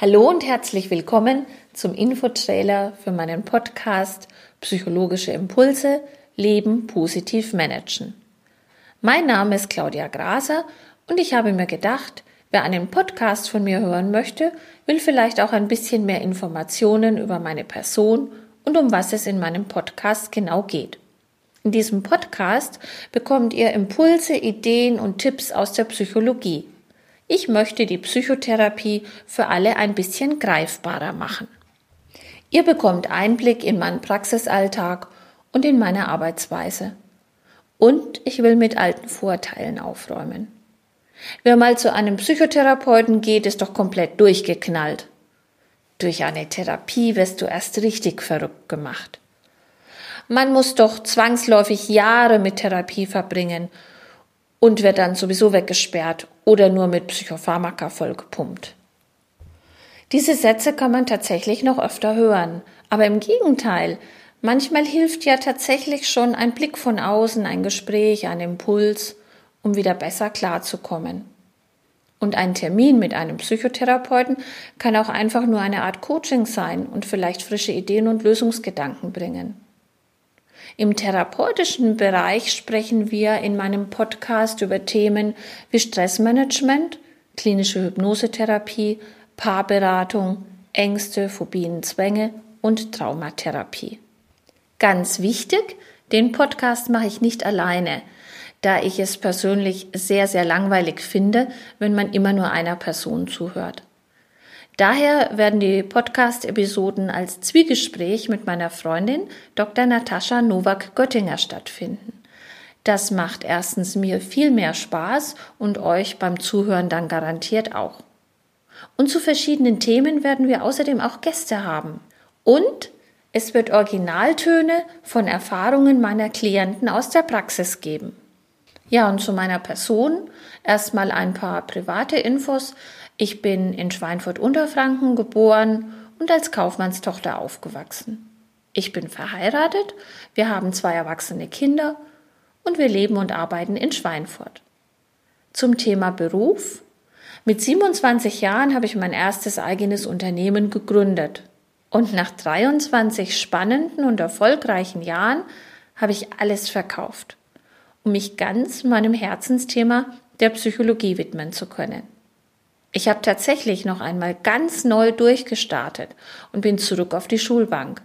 Hallo und herzlich willkommen zum Infotrailer für meinen Podcast Psychologische Impulse Leben positiv managen. Mein Name ist Claudia Graser und ich habe mir gedacht, wer einen Podcast von mir hören möchte, will vielleicht auch ein bisschen mehr Informationen über meine Person und um was es in meinem Podcast genau geht. In diesem Podcast bekommt ihr Impulse, Ideen und Tipps aus der Psychologie. Ich möchte die Psychotherapie für alle ein bisschen greifbarer machen. Ihr bekommt Einblick in meinen Praxisalltag und in meine Arbeitsweise. Und ich will mit alten Vorteilen aufräumen. Wer mal zu einem Psychotherapeuten geht, ist doch komplett durchgeknallt. Durch eine Therapie wirst du erst richtig verrückt gemacht. Man muss doch zwangsläufig Jahre mit Therapie verbringen und wird dann sowieso weggesperrt oder nur mit Psychopharmaka vollgepumpt. Diese Sätze kann man tatsächlich noch öfter hören, aber im Gegenteil, manchmal hilft ja tatsächlich schon ein Blick von außen, ein Gespräch, ein Impuls, um wieder besser klarzukommen. Und ein Termin mit einem Psychotherapeuten kann auch einfach nur eine Art Coaching sein und vielleicht frische Ideen und Lösungsgedanken bringen. Im therapeutischen Bereich sprechen wir in meinem Podcast über Themen wie Stressmanagement, klinische Hypnosetherapie, Paarberatung, Ängste, Phobien, Zwänge und Traumatherapie. Ganz wichtig, den Podcast mache ich nicht alleine, da ich es persönlich sehr, sehr langweilig finde, wenn man immer nur einer Person zuhört. Daher werden die Podcast-Episoden als Zwiegespräch mit meiner Freundin Dr. Natascha Nowak-Göttinger stattfinden. Das macht erstens mir viel mehr Spaß und euch beim Zuhören dann garantiert auch. Und zu verschiedenen Themen werden wir außerdem auch Gäste haben. Und es wird Originaltöne von Erfahrungen meiner Klienten aus der Praxis geben. Ja, und zu meiner Person erstmal ein paar private Infos. Ich bin in Schweinfurt-Unterfranken geboren und als Kaufmannstochter aufgewachsen. Ich bin verheiratet, wir haben zwei erwachsene Kinder und wir leben und arbeiten in Schweinfurt. Zum Thema Beruf. Mit 27 Jahren habe ich mein erstes eigenes Unternehmen gegründet. Und nach 23 spannenden und erfolgreichen Jahren habe ich alles verkauft, um mich ganz meinem Herzensthema der Psychologie widmen zu können. Ich habe tatsächlich noch einmal ganz neu durchgestartet und bin zurück auf die Schulbank.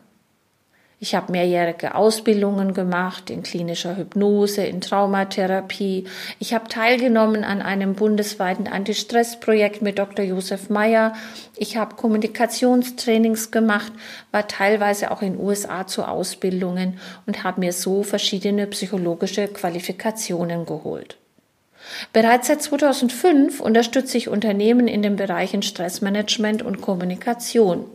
Ich habe mehrjährige Ausbildungen gemacht in klinischer Hypnose, in Traumatherapie. Ich habe teilgenommen an einem bundesweiten Anti-Stress-Projekt mit Dr. Josef Meyer. Ich habe Kommunikationstrainings gemacht, war teilweise auch in USA zu Ausbildungen und habe mir so verschiedene psychologische Qualifikationen geholt. Bereits seit 2005 unterstütze ich Unternehmen in den Bereichen Stressmanagement und Kommunikation.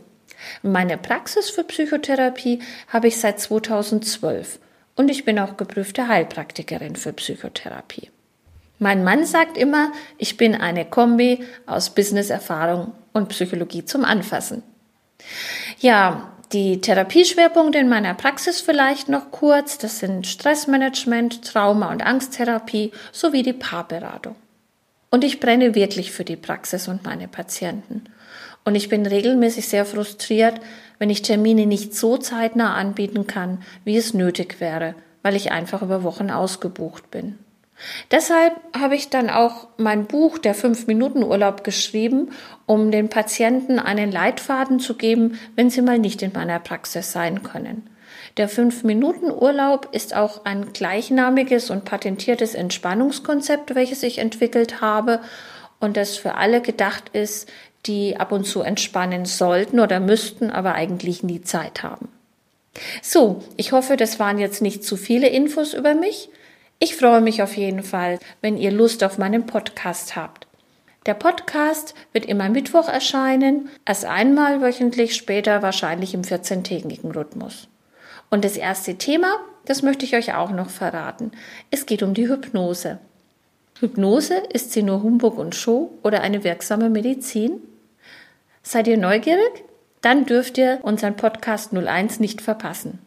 Meine Praxis für Psychotherapie habe ich seit 2012 und ich bin auch geprüfte Heilpraktikerin für Psychotherapie. Mein Mann sagt immer, ich bin eine Kombi aus Businesserfahrung und Psychologie zum Anfassen. Ja, die Therapieschwerpunkte in meiner Praxis vielleicht noch kurz. Das sind Stressmanagement, Trauma- und Angsttherapie sowie die Paarberatung. Und ich brenne wirklich für die Praxis und meine Patienten. Und ich bin regelmäßig sehr frustriert, wenn ich Termine nicht so zeitnah anbieten kann, wie es nötig wäre, weil ich einfach über Wochen ausgebucht bin. Deshalb habe ich dann auch mein Buch Der Fünf-Minuten-Urlaub geschrieben, um den Patienten einen Leitfaden zu geben, wenn sie mal nicht in meiner Praxis sein können. Der Fünf-Minuten-Urlaub ist auch ein gleichnamiges und patentiertes Entspannungskonzept, welches ich entwickelt habe und das für alle gedacht ist, die ab und zu entspannen sollten oder müssten, aber eigentlich nie Zeit haben. So, ich hoffe, das waren jetzt nicht zu viele Infos über mich. Ich freue mich auf jeden Fall, wenn ihr Lust auf meinen Podcast habt. Der Podcast wird immer Mittwoch erscheinen, erst einmal wöchentlich, später wahrscheinlich im 14-tägigen Rhythmus. Und das erste Thema, das möchte ich euch auch noch verraten. Es geht um die Hypnose. Hypnose, ist sie nur Humbug und Show oder eine wirksame Medizin? Seid ihr neugierig? Dann dürft ihr unseren Podcast 01 nicht verpassen.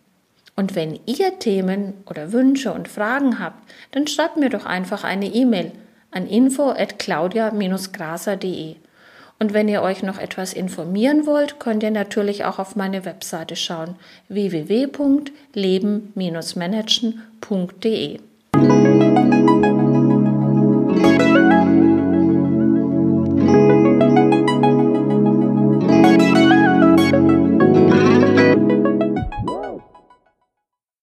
Und wenn ihr Themen oder Wünsche und Fragen habt, dann schreibt mir doch einfach eine E-Mail an info@claudia-graser.de. Und wenn ihr euch noch etwas informieren wollt, könnt ihr natürlich auch auf meine Webseite schauen: www.leben-managen.de.